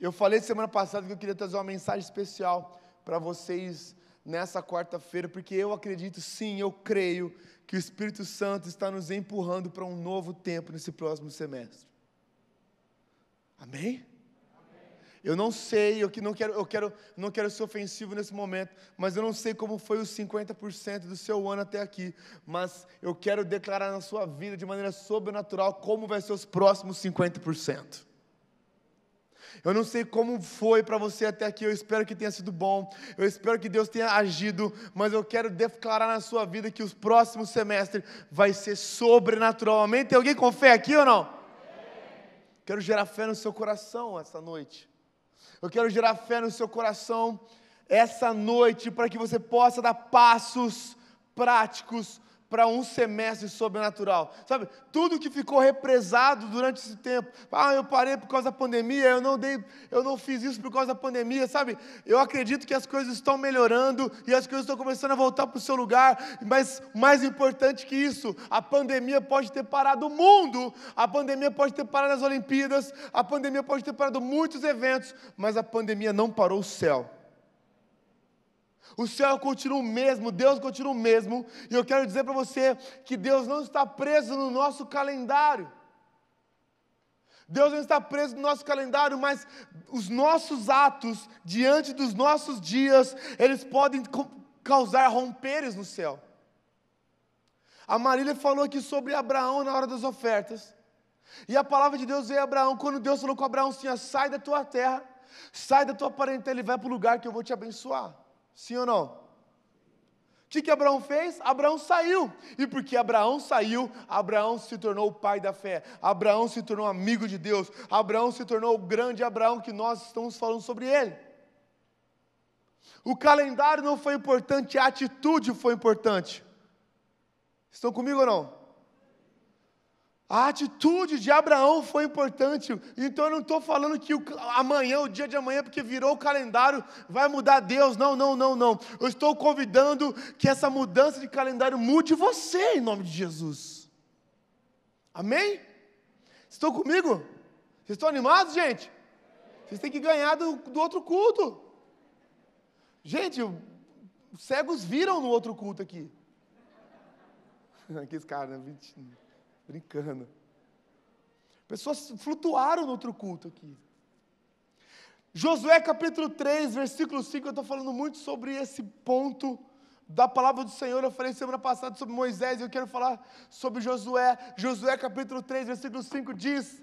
Eu falei semana passada que eu queria trazer uma mensagem especial para vocês nessa quarta-feira, porque eu acredito, sim, eu creio que o Espírito Santo está nos empurrando para um novo tempo nesse próximo semestre. Amém? Eu não sei, eu que não quero, eu quero, não quero ser ofensivo nesse momento, mas eu não sei como foi os 50% do seu ano até aqui, mas eu quero declarar na sua vida de maneira sobrenatural como vai ser os próximos 50%. Eu não sei como foi para você até aqui, eu espero que tenha sido bom, eu espero que Deus tenha agido, mas eu quero declarar na sua vida que os próximos semestres vai ser sobrenatural. Amém? Tem alguém com fé aqui ou não? Quero gerar fé no seu coração essa noite. Eu quero gerar fé no seu coração essa noite para que você possa dar passos práticos para um semestre sobrenatural. Sabe, tudo que ficou represado durante esse tempo. Ah, eu parei por causa da pandemia, eu não dei, eu não fiz isso por causa da pandemia, sabe? Eu acredito que as coisas estão melhorando e as coisas estão começando a voltar para o seu lugar, mas mais importante que isso, a pandemia pode ter parado o mundo, a pandemia pode ter parado as Olimpíadas, a pandemia pode ter parado muitos eventos, mas a pandemia não parou o céu. O céu continua o mesmo, Deus continua o mesmo, e eu quero dizer para você que Deus não está preso no nosso calendário. Deus não está preso no nosso calendário, mas os nossos atos diante dos nossos dias, eles podem causar romperes no céu. A Marília falou aqui sobre Abraão na hora das ofertas. E a palavra de Deus veio a Abraão, quando Deus falou com Abraão assim: sai da tua terra, sai da tua parentela e vai para o lugar que eu vou te abençoar. Sim ou não? O que, que Abraão fez? Abraão saiu. E porque Abraão saiu, Abraão se tornou o pai da fé. Abraão se tornou amigo de Deus. Abraão se tornou o grande Abraão que nós estamos falando sobre ele. O calendário não foi importante, a atitude foi importante. Estão comigo ou não? A atitude de Abraão foi importante. Então eu não estou falando que o, amanhã, o dia de amanhã, porque virou o calendário, vai mudar Deus. Não, não, não, não. Eu estou convidando que essa mudança de calendário mude você em nome de Jesus. Amém? Estão comigo? Vocês estão animados, gente? Vocês têm que ganhar do, do outro culto. Gente, os cegos viram no outro culto aqui. Aqueles caras, né? Brincando. Pessoas flutuaram no outro culto aqui. Josué capítulo 3, versículo 5, eu estou falando muito sobre esse ponto da palavra do Senhor. Eu falei semana passada sobre Moisés, e eu quero falar sobre Josué. Josué capítulo 3, versículo 5 diz: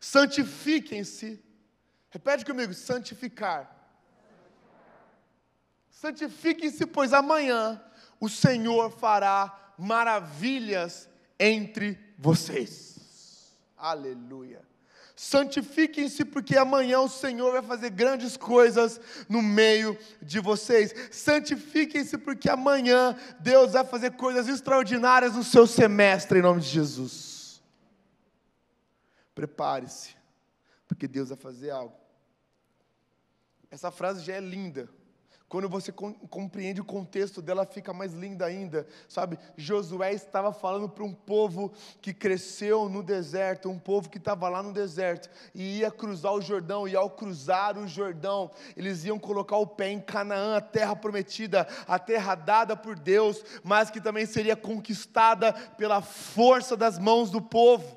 Santifiquem-se. Repete comigo: santificar. Santifiquem-se, pois amanhã o Senhor fará maravilhas entre vocês. Aleluia. Santifiquem-se, porque amanhã o Senhor vai fazer grandes coisas no meio de vocês. Santifiquem-se, porque amanhã Deus vai fazer coisas extraordinárias no seu semestre, em nome de Jesus. Prepare-se, porque Deus vai fazer algo. Essa frase já é linda. Quando você compreende o contexto dela, fica mais linda ainda, sabe? Josué estava falando para um povo que cresceu no deserto, um povo que estava lá no deserto e ia cruzar o Jordão, e ao cruzar o Jordão, eles iam colocar o pé em Canaã, a terra prometida, a terra dada por Deus, mas que também seria conquistada pela força das mãos do povo.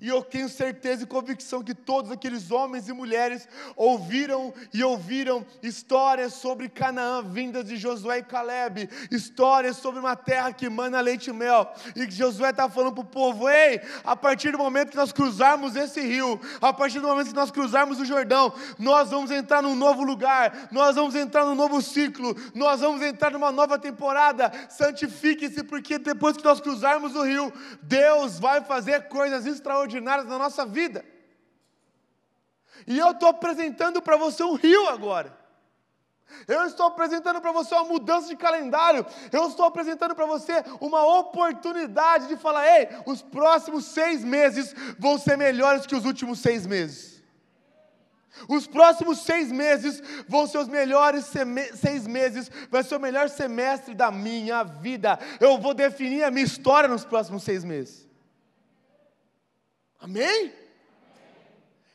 E eu tenho certeza e convicção que todos aqueles homens e mulheres ouviram e ouviram histórias sobre Canaã vindas de Josué e Caleb, histórias sobre uma terra que mana leite e mel. E que Josué está falando para o povo: ei, a partir do momento que nós cruzarmos esse rio, a partir do momento que nós cruzarmos o Jordão, nós vamos entrar num novo lugar, nós vamos entrar num novo ciclo, nós vamos entrar numa nova temporada. Santifique-se, porque depois que nós cruzarmos o rio, Deus vai fazer coisas extraordinárias extraordinárias na nossa vida. E eu estou apresentando para você um rio agora. Eu estou apresentando para você uma mudança de calendário. Eu estou apresentando para você uma oportunidade de falar: ei, os próximos seis meses vão ser melhores que os últimos seis meses. Os próximos seis meses vão ser os melhores seis meses, vai ser o melhor semestre da minha vida. Eu vou definir a minha história nos próximos seis meses. Amém?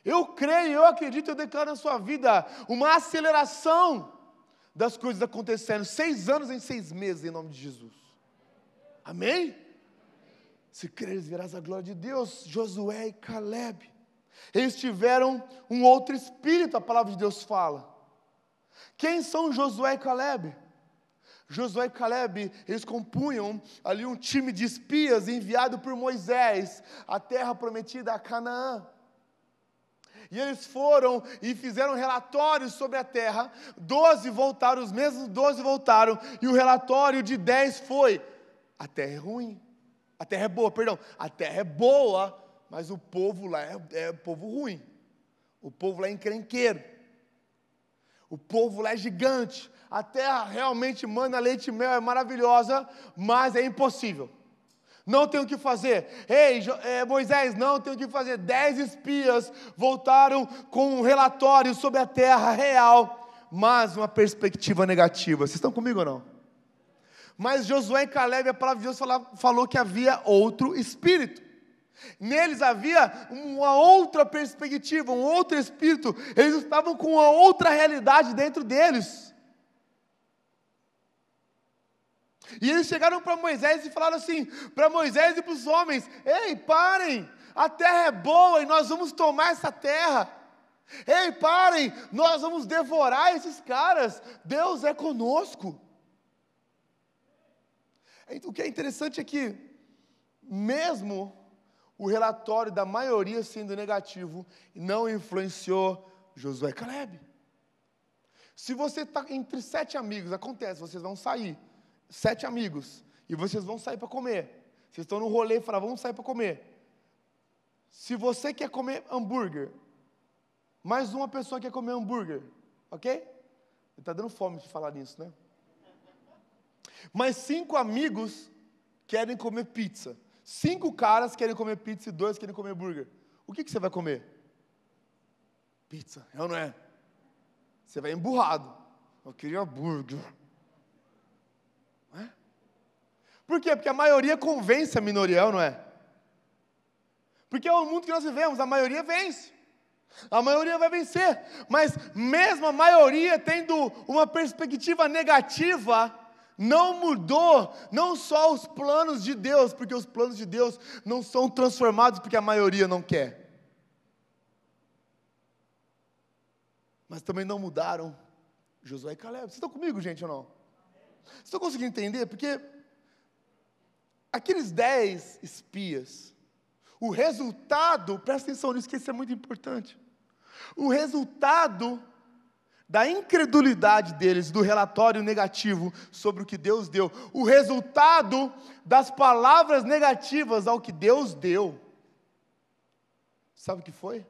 Eu creio, eu acredito, eu declaro na sua vida uma aceleração das coisas acontecendo. Seis anos em seis meses, em nome de Jesus. Amém? Se creres, verás a glória de Deus. Josué e Caleb. Eles tiveram um outro espírito, a palavra de Deus fala. Quem são Josué e Caleb? Josué e Caleb, eles compunham ali um time de espias enviado por Moisés à terra prometida a Canaã. E eles foram e fizeram relatórios sobre a terra. Doze voltaram, os mesmos doze voltaram. E o relatório de dez foi: a terra é ruim. A terra é boa, perdão. A terra é boa, mas o povo lá é, é povo ruim. O povo lá é encrenqueiro. O povo lá é gigante. A terra realmente manda leite e mel, é maravilhosa, mas é impossível. Não tem o que fazer. Ei, é, Moisés, não tem o que fazer. Dez espias voltaram com um relatório sobre a terra real, mas uma perspectiva negativa. Vocês estão comigo ou não? Mas Josué e Caleb, a palavra de Deus falou que havia outro espírito. Neles havia uma outra perspectiva, um outro espírito. Eles estavam com uma outra realidade dentro deles. E eles chegaram para Moisés e falaram assim: para Moisés e para os homens: Ei, parem, a terra é boa e nós vamos tomar essa terra. Ei, parem, nós vamos devorar esses caras. Deus é conosco. O que é interessante é que, mesmo o relatório da maioria sendo negativo, não influenciou Josué Caleb. Se você está entre sete amigos, acontece, vocês vão sair sete amigos, e vocês vão sair para comer. Vocês estão no rolê e falam, vamos sair para comer. Se você quer comer hambúrguer, mais uma pessoa quer comer hambúrguer, ok? Está dando fome de falar nisso, né? Mas cinco amigos querem comer pizza. Cinco caras querem comer pizza e dois querem comer hambúrguer. O que, que você vai comer? Pizza, é ou não é? Você vai emburrado. Eu queria hambúrguer. Por quê? Porque a maioria convence a minoria, não é? Porque é o mundo que nós vivemos, a maioria vence. A maioria vai vencer, mas mesmo a maioria tendo uma perspectiva negativa, não mudou não só os planos de Deus, porque os planos de Deus não são transformados porque a maioria não quer. Mas também não mudaram Josué e Caleb. Vocês estão comigo, gente, ou não? Vocês estão conseguindo entender? Porque aqueles dez espias, o resultado, presta atenção nisso, que isso é muito importante. O resultado da incredulidade deles, do relatório negativo sobre o que Deus deu, o resultado das palavras negativas ao que Deus deu, sabe o que foi?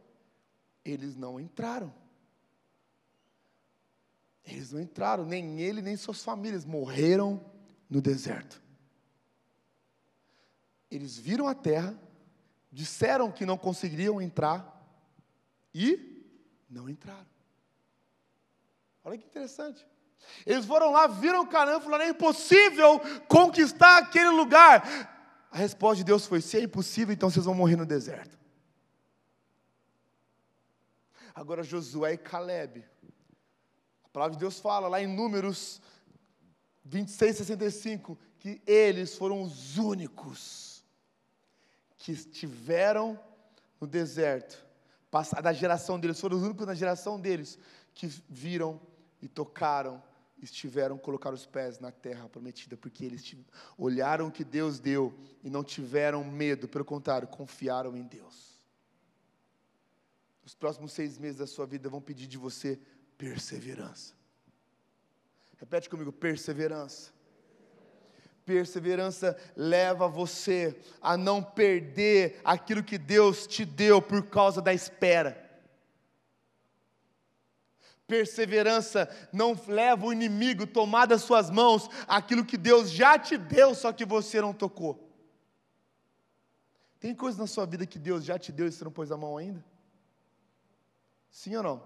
Eles não entraram. Eles não entraram, nem ele, nem suas famílias, morreram no deserto. Eles viram a terra, disseram que não conseguiriam entrar e não entraram. Olha que interessante. Eles foram lá, viram Canaã falaram: é impossível conquistar aquele lugar. A resposta de Deus foi: se é impossível, então vocês vão morrer no deserto. Agora Josué e Caleb. A palavra de Deus fala lá em Números 26, 65, que eles foram os únicos que estiveram no deserto, da geração deles, foram os únicos na geração deles que viram e tocaram, estiveram, colocaram os pés na terra prometida, porque eles olharam o que Deus deu e não tiveram medo, pelo contrário, confiaram em Deus. Os próximos seis meses da sua vida vão pedir de você perseverança. Repete comigo: perseverança. Perseverança leva você a não perder aquilo que Deus te deu por causa da espera. Perseverança não leva o inimigo tomar das suas mãos aquilo que Deus já te deu, só que você não tocou. Tem coisas na sua vida que Deus já te deu e você não pôs a mão ainda? Sim ou não?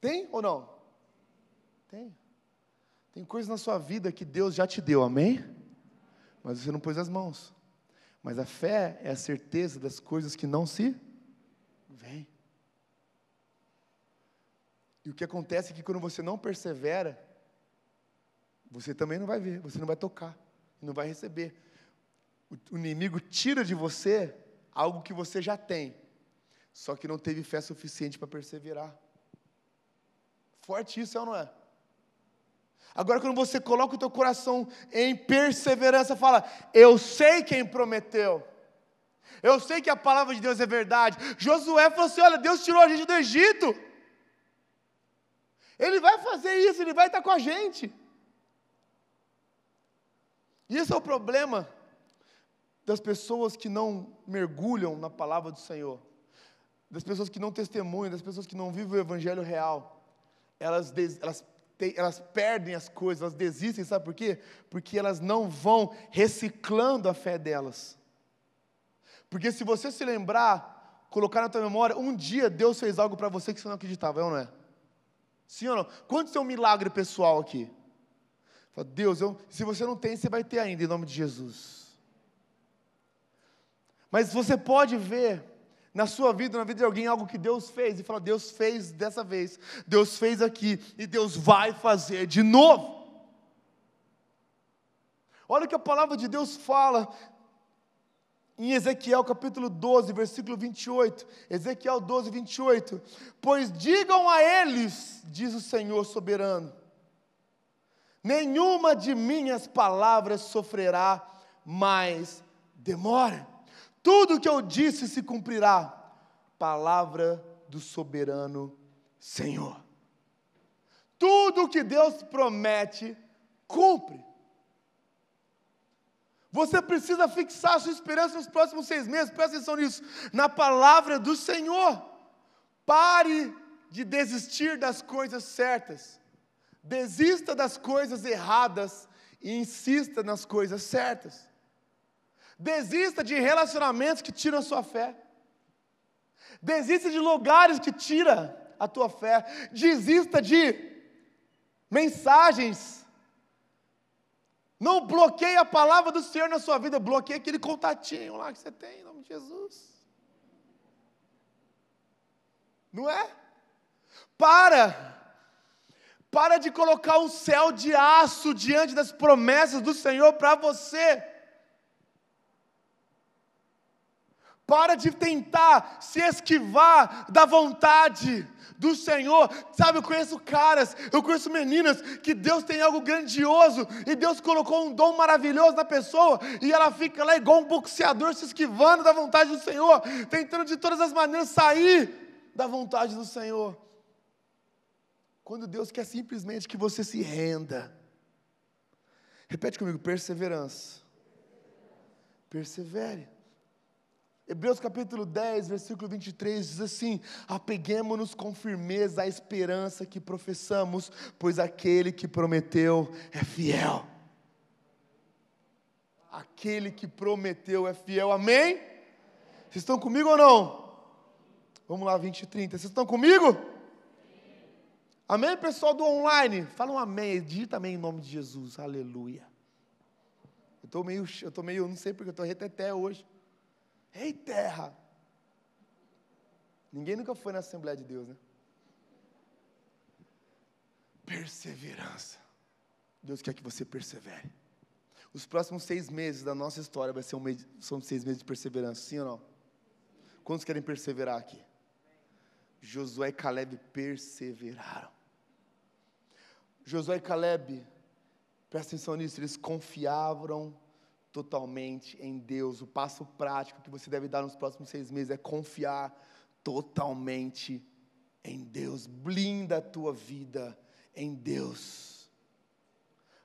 Tem ou não? Tem. Tem coisas na sua vida que Deus já te deu, amém? Mas você não pôs as mãos. Mas a fé é a certeza das coisas que não se E o que acontece é que quando você não persevera, você também não vai ver, você não vai tocar, não vai receber. O inimigo tira de você algo que você já tem, só que não teve fé suficiente para perseverar. Forte isso, é ou não é? Agora, quando você coloca o teu coração em perseverança, fala: Eu sei quem prometeu. Eu sei que a palavra de Deus é verdade. Josué falou assim: Olha, Deus tirou a gente do Egito. Ele vai fazer isso, ele vai estar com a gente. E esse é o problema das pessoas que não mergulham na palavra do Senhor, das pessoas que não testemunham, das pessoas que não vivem o evangelho real. Elas, elas elas perdem as coisas, elas desistem, sabe por quê? Porque elas não vão reciclando a fé delas. Porque se você se lembrar, colocar na tua memória, um dia Deus fez algo para você que você não acreditava, é ou não é? Sim ou não? Quanto é um milagre pessoal aqui? Fala, Deus, eu, se você não tem, você vai ter ainda, em nome de Jesus. Mas você pode ver na sua vida, na vida de alguém, algo que Deus fez, e fala, Deus fez dessa vez, Deus fez aqui, e Deus vai fazer de novo. Olha o que a palavra de Deus fala em Ezequiel capítulo 12, versículo 28. Ezequiel 12, 28. Pois digam a eles, diz o Senhor soberano, nenhuma de minhas palavras sofrerá mais demora. Tudo o que eu disse se cumprirá. Palavra do soberano Senhor. Tudo o que Deus promete, cumpre. Você precisa fixar sua esperança nos próximos seis meses, presta atenção nisso, na palavra do Senhor. Pare de desistir das coisas certas, desista das coisas erradas e insista nas coisas certas. Desista de relacionamentos que tiram a sua fé. Desista de lugares que tira a tua fé. Desista de mensagens. Não bloqueie a palavra do Senhor na sua vida, bloqueie aquele contatinho lá que você tem, em nome de Jesus. Não é? Para. Para de colocar um céu de aço diante das promessas do Senhor para você. Para de tentar se esquivar da vontade do Senhor. Sabe, eu conheço caras, eu conheço meninas que Deus tem algo grandioso e Deus colocou um dom maravilhoso na pessoa e ela fica lá igual um boxeador se esquivando da vontade do Senhor, tentando de todas as maneiras sair da vontade do Senhor. Quando Deus quer simplesmente que você se renda. Repete comigo: perseverança. Persevere. Hebreus capítulo 10, versículo 23 diz assim: Apeguemos-nos com firmeza à esperança que professamos, pois aquele que prometeu é fiel. Aquele que prometeu é fiel, amém? Vocês estão comigo ou não? Vamos lá, 20 e 30. Vocês estão comigo? Amém, pessoal do online? Fala um amém, digita amém em nome de Jesus, aleluia. Eu estou meio, eu estou meio, não sei porque eu estou reteté hoje. Ei, terra! Ninguém nunca foi na Assembleia de Deus, né? Perseverança. Deus quer que você persevere. Os próximos seis meses da nossa história vai ser um mês, são seis meses de perseverança, sim ou não? Quantos querem perseverar aqui? Josué e Caleb perseveraram. Josué e Caleb, presta atenção nisso, eles confiavam totalmente em Deus. O passo prático que você deve dar nos próximos seis meses é confiar totalmente em Deus. Blinda a tua vida em Deus.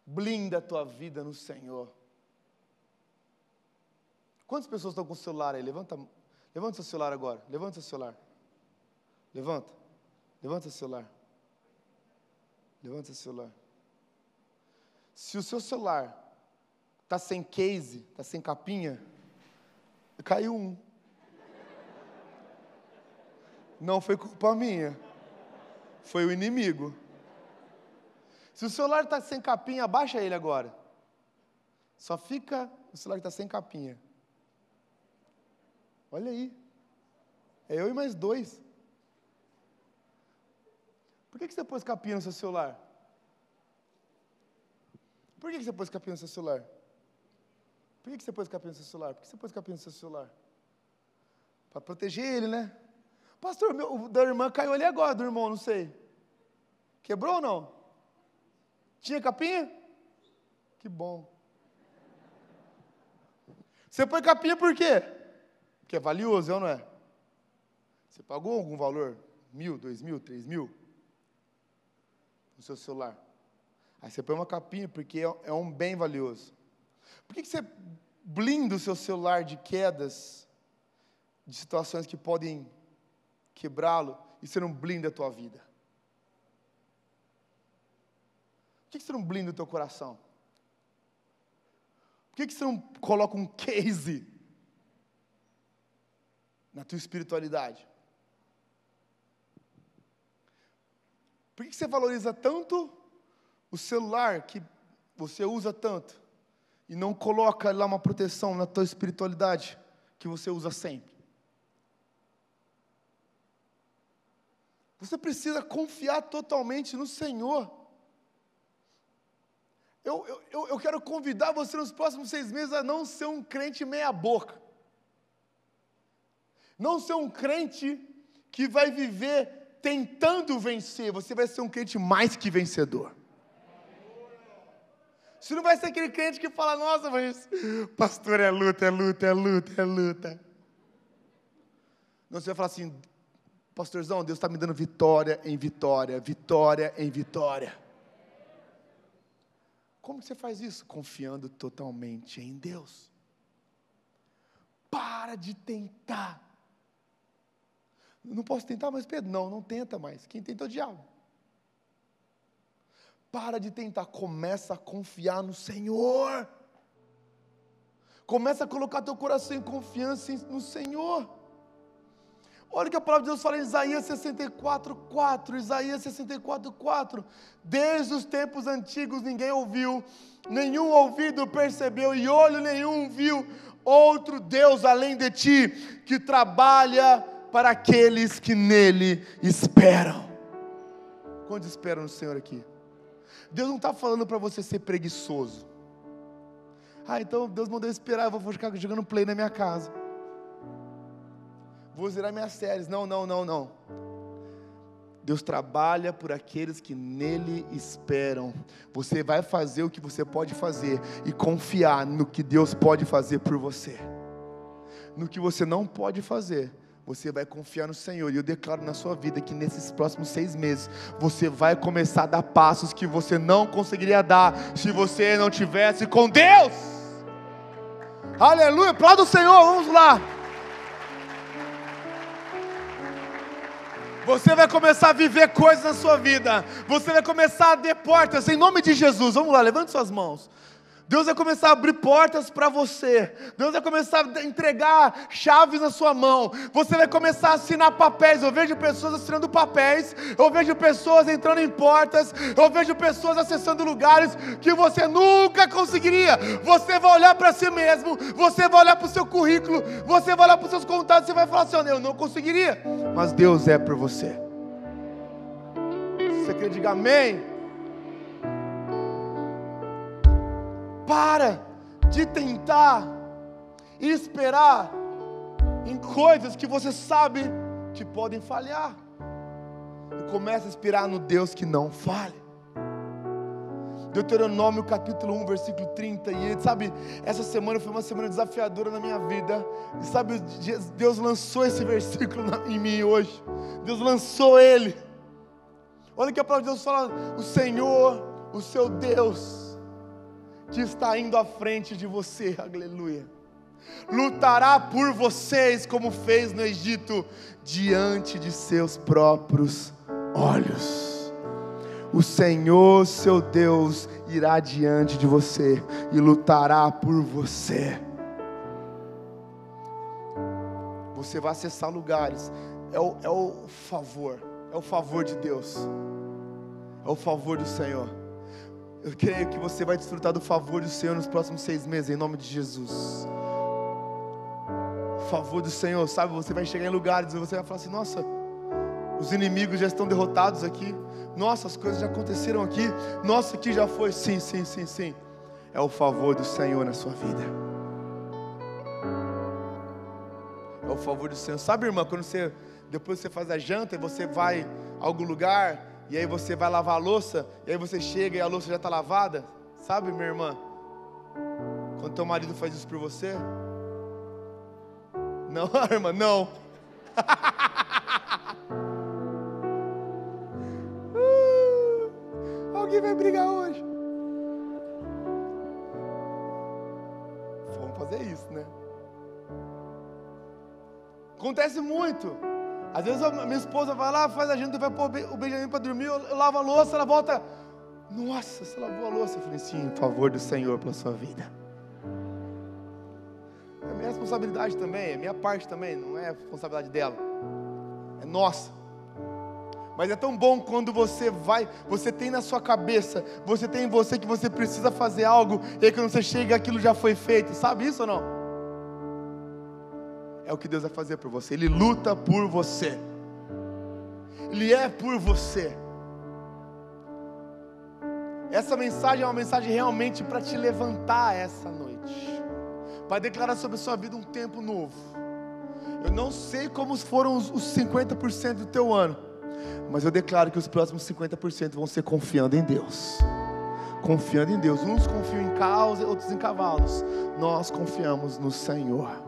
Blinda a tua vida no Senhor. Quantas pessoas estão com o celular aí? Levanta, levanta seu celular agora. Levanta seu celular. Levanta. Levanta seu celular. Levanta seu celular. Se o seu celular Está sem case, está sem capinha. Caiu um. Não foi culpa minha. Foi o inimigo. Se o celular está sem capinha, abaixa ele agora. Só fica o celular que está sem capinha. Olha aí. É eu e mais dois. Por que, que você pôs capinha no seu celular? Por que, que você pôs capinha no seu celular? Por que, você pôs capinha no seu celular? Por que você pôs capinha no seu celular? Para proteger ele, né? Pastor, meu, o da irmã caiu ali agora, do irmão, não sei. Quebrou ou não? Tinha capinha? Que bom. Você põe capinha por quê? Porque é valioso, é ou não é? Você pagou algum valor? Mil, dois mil, três mil? No seu celular. Aí você põe uma capinha porque é, é um bem valioso. Por que, você blinda o seu celular de quedas, de situações que podem quebrá-lo, e você não blinda a tua vida? Por que, você não blinda o teu coração? Por que, você não coloca um case na tua espiritualidade? Por que você valoriza tanto o celular que você usa tanto e não coloca lá uma proteção na tua espiritualidade que você usa sempre? Você precisa confiar totalmente no Senhor. Eu, eu, eu quero convidar você nos próximos seis meses a não ser um crente meia-boca. Não ser um crente que vai viver tentando vencer, você vai ser um crente mais que vencedor. Você não vai ser aquele crente que fala, nossa, mas pastor é luta, é luta, é luta, é luta. Não, você vai falar assim, pastorzão, Deus está me dando vitória em vitória, vitória em vitória. Como você faz isso? Confiando totalmente em Deus. Para de tentar. Não posso tentar mais, Pedro? Não, não tenta mais. Quem tenta é o diabo. Para de tentar, começa a confiar no Senhor. Começa a colocar teu coração em confiança no Senhor. Olha o que a palavra de Deus fala em Isaías 64, 4. Isaías 64, 4. Desde os tempos antigos ninguém ouviu, nenhum ouvido percebeu e olho nenhum viu outro Deus além de ti, que trabalha para aqueles que nele esperam. Quantos esperam no Senhor aqui? Deus não está falando para você ser preguiçoso. Ah, então Deus mandou esperar, eu vou ficar jogando play na minha casa. Vou zerar minhas séries. Não, não, não, não. Deus trabalha por aqueles que nele esperam. Você vai fazer o que você pode fazer e confiar no que Deus pode fazer por você. No que você não pode fazer, você vai confiar no Senhor. E eu declaro na sua vida que nesses próximos seis meses você vai começar a dar passos que você não conseguiria dar se você não tivesse com Deus. Aleluia, aplauda o Senhor, vamos lá. Você vai começar a viver coisas na sua vida. Você vai começar a ter portas em nome de Jesus. Vamos lá, levante suas mãos. Deus vai começar a abrir portas para você. Deus vai começar a entregar chaves na sua mão. Você vai começar a assinar papéis. Eu vejo pessoas assinando papéis. Eu vejo pessoas entrando em portas. Eu vejo pessoas acessando lugares que você nunca conseguiria. Você vai olhar para si mesmo. Você vai olhar para o seu currículo. Você vai olhar para os seus contatos. Você vai falar assim: Eu não conseguiria. Mas Deus é por você. Você quer dizer amém? Para de tentar e esperar em coisas que você sabe que podem falhar. E começa a esperar no Deus que não falha. Deuteronômio capítulo 1, versículo 30. E sabe, essa semana foi uma semana desafiadora na minha vida. E sabe, Deus lançou esse versículo em mim hoje. Deus lançou ele. Olha que a palavra de Deus fala: o Senhor, o seu Deus que está indo à frente de você, aleluia. Lutará por vocês como fez no Egito, diante de seus próprios olhos. O Senhor, seu Deus, irá diante de você e lutará por você. Você vai acessar lugares, é o, é o favor, é o favor de Deus, é o favor do Senhor. Eu creio que você vai desfrutar do favor do Senhor nos próximos seis meses, em nome de Jesus. O favor do Senhor, sabe? Você vai chegar em lugares e você vai falar assim: nossa, Os inimigos já estão derrotados aqui. Nossa, as coisas já aconteceram aqui. Nossa, aqui já foi. Sim, sim, sim, sim. É o favor do Senhor na sua vida. É o favor do Senhor. Sabe, irmã, quando você depois você faz a janta e você vai a algum lugar e aí você vai lavar a louça e aí você chega e a louça já está lavada? Sabe, minha irmã? Quando teu marido faz isso por você? Não, irmã, não. Alguém vai brigar hoje. Vamos fazer isso, né? Acontece muito. Às vezes a minha esposa vai lá, faz a janta, vai pôr o Benjamin para dormir, eu lavo a louça, ela volta. Nossa, você lavou a louça. Eu falei, sim, em favor do Senhor pela sua vida. É minha responsabilidade também, é minha parte também, não é responsabilidade dela. É nossa. Mas é tão bom quando você vai, você tem na sua cabeça, você tem em você que você precisa fazer algo, e aí quando você chega aquilo já foi feito, sabe isso ou não? É o que Deus vai fazer por você, Ele luta por você, Ele é por você. Essa mensagem é uma mensagem realmente para te levantar essa noite, para declarar sobre a sua vida um tempo novo. Eu não sei como foram os 50% do teu ano, mas eu declaro que os próximos 50% vão ser confiando em Deus. Confiando em Deus. Uns confiam em causa, outros em cavalos. Nós confiamos no Senhor.